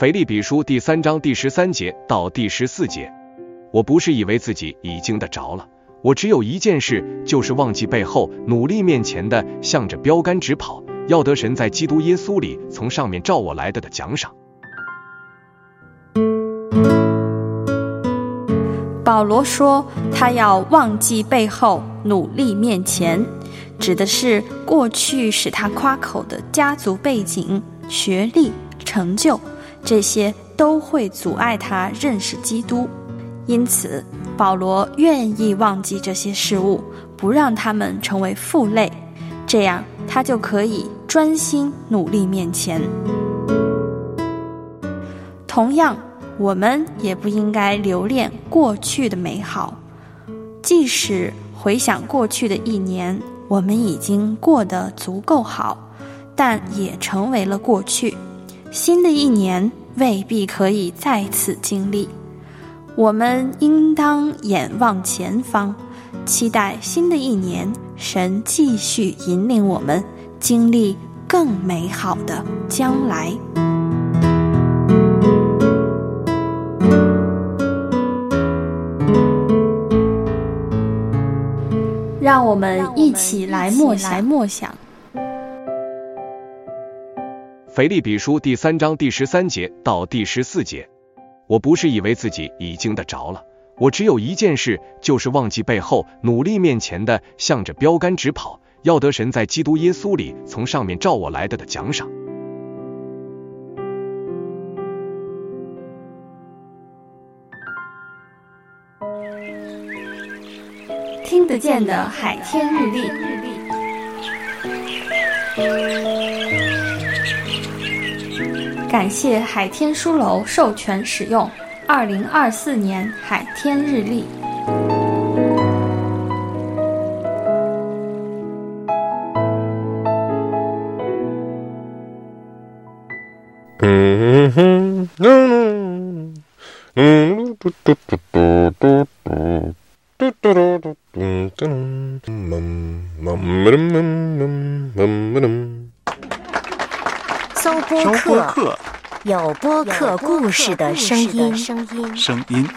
腓立比书第三章第十三节到第十四节，我不是以为自己已经得着了，我只有一件事，就是忘记背后，努力面前的，向着标杆直跑，要得神在基督耶稣里从上面召我来的的奖赏。保罗说，他要忘记背后，努力面前，指的是过去使他夸口的家族背景、学历、成就。这些都会阻碍他认识基督，因此保罗愿意忘记这些事物，不让他们成为负累，这样他就可以专心努力面前。同样，我们也不应该留恋过去的美好，即使回想过去的一年，我们已经过得足够好，但也成为了过去。新的一年未必可以再次经历，我们应当眼望前方，期待新的一年，神继续引领我们经历更美好的将来。让我们一起来默想默想。腓立比书第三章第十三节到第十四节，我不是以为自己已经得着了，我只有一件事，就是忘记背后，努力面前的，向着标杆直跑，要得神在基督耶稣里从上面召我来的的奖赏。听得见的海天日历。感谢海天书楼授权使用二零二四年海天日历。嗯哼，嗯嗯，嘟嘟嘟嘟嘟嘟，嘟嘟嘟嘟嘟嘟，嗯嗯嗯嗯嗯。搜播客，有播客故事的声音。声音。